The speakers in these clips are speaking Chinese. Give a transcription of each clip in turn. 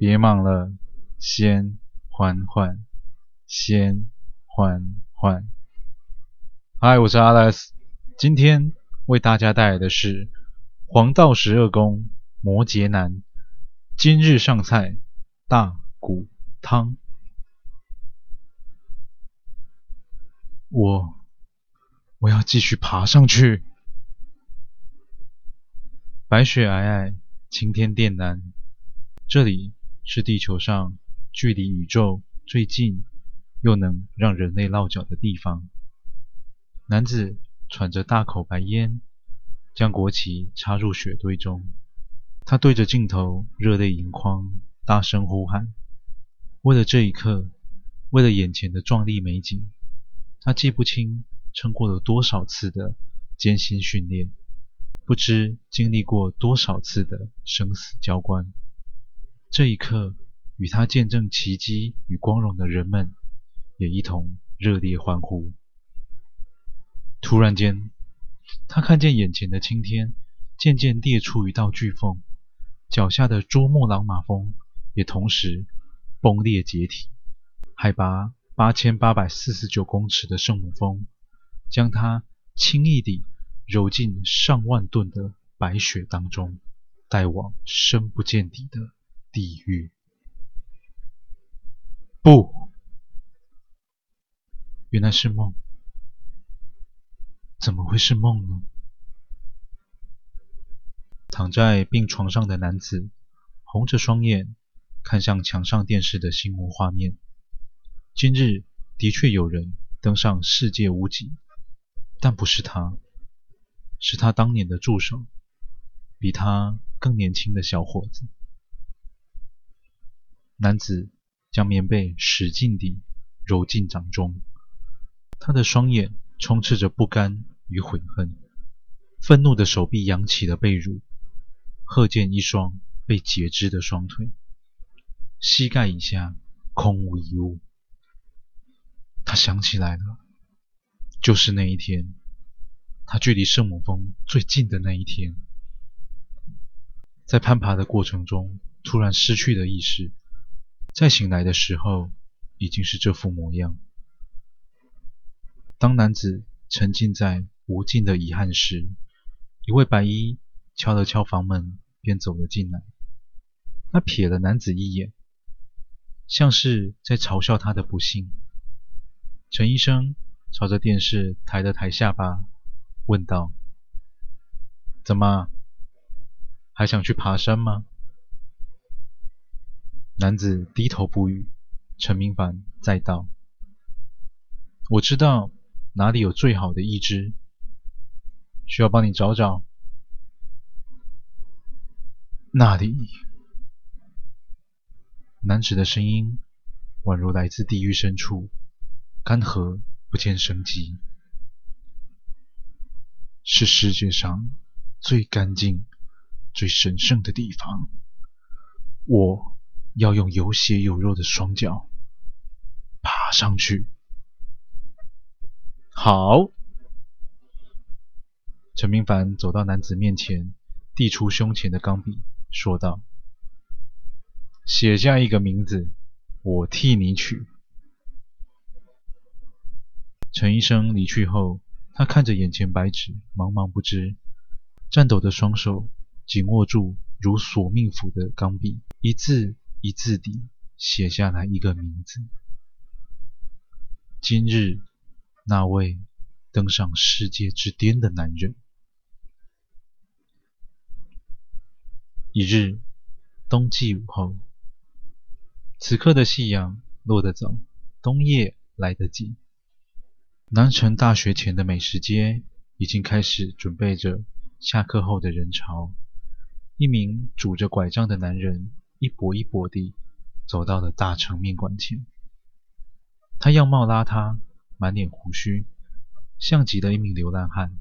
别忙了，先缓缓，先缓缓。嗨，我是 Alex，今天为大家带来的是黄道十二宫摩羯男今日上菜大骨汤。我我要继续爬上去。白雪皑皑，青天靛蓝，这里是地球上距离宇宙最近又能让人类落脚的地方。男子喘着大口白烟，将国旗插入雪堆中。他对着镜头热泪盈眶，大声呼喊：“为了这一刻，为了眼前的壮丽美景，他记不清撑过了多少次的艰辛训练。”不知经历过多少次的生死交关，这一刻，与他见证奇迹与光荣的人们，也一同热烈欢呼。突然间，他看见眼前的青天渐渐裂出一道巨缝，脚下的珠穆朗玛峰也同时崩裂解体，海拔八千八百四十九公尺的圣母峰，将他轻易地。揉进上万吨的白雪当中，带往深不见底的地狱。不，原来是梦。怎么会是梦呢？躺在病床上的男子红着双眼，看向墙上电视的新闻画面。今日的确有人登上世界屋脊，但不是他。是他当年的助手，比他更年轻的小伙子。男子将棉被使劲地揉进掌中，他的双眼充斥着不甘与悔恨，愤怒的手臂扬起了被褥，贺见一双被截肢的双腿，膝盖以下空无一物。他想起来了，就是那一天。他距离圣母峰最近的那一天，在攀爬的过程中突然失去了意识，再醒来的时候已经是这副模样。当男子沉浸在无尽的遗憾时，一位白衣敲了敲房门，便走了进来。他瞥了男子一眼，像是在嘲笑他的不幸。陈医生朝着电视抬了抬下巴。问道：“怎么，还想去爬山吗？”男子低头不语。陈明凡再道：“我知道哪里有最好的义肢，需要帮你找找。”那里，男子的声音宛如来自地狱深处，干涸不见生机。是世界上最干净、最神圣的地方。我要用有血有肉的双脚爬上去。好。陈明凡走到男子面前，递出胸前的钢笔，说道：“写下一个名字，我替你取。”陈医生离去后。他看着眼前白纸，茫茫不知，颤抖的双手紧握住如索命符的钢笔，一字一字底写下来一个名字。今日那位登上世界之巅的男人。一日冬季午后，此刻的夕阳落得早，冬夜来得急。南城大学前的美食街已经开始准备着下课后的人潮。一名拄着拐杖的男人一跛一跛地走到了大成面馆前。他样貌邋遢，满脸胡须，像极了一名流浪汉，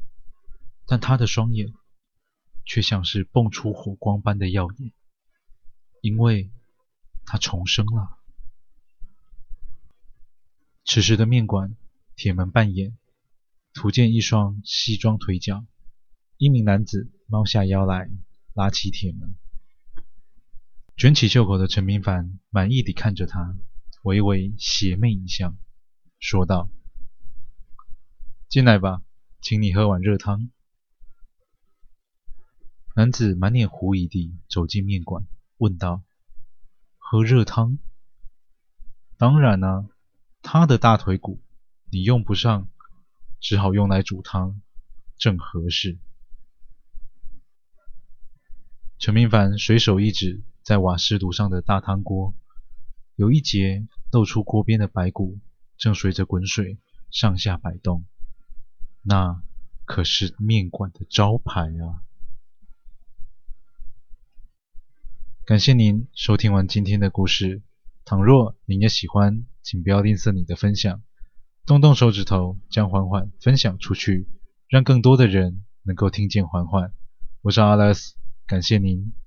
但他的双眼却像是迸出火光般的耀眼，因为他重生了。此时的面馆。铁门半掩，突见一双西装腿脚。一名男子猫下腰来，拉起铁门。卷起袖口的陈明凡满意地看着他，微微邪魅一笑，说道：“进来吧，请你喝碗热汤。”男子满脸狐疑地走进面馆，问道：“喝热汤？当然啊，他的大腿骨你用不上，只好用来煮汤，正合适。”陈明凡随手一指，在瓦斯炉上的大汤锅，有一截露出锅边的白骨，正随着滚水上下摆动。那可是面馆的招牌啊！感谢您收听完今天的故事。倘若您也喜欢，请不要吝啬你的分享，动动手指头将缓缓分享出去，让更多的人能够听见缓缓。我是阿拉斯。感谢您。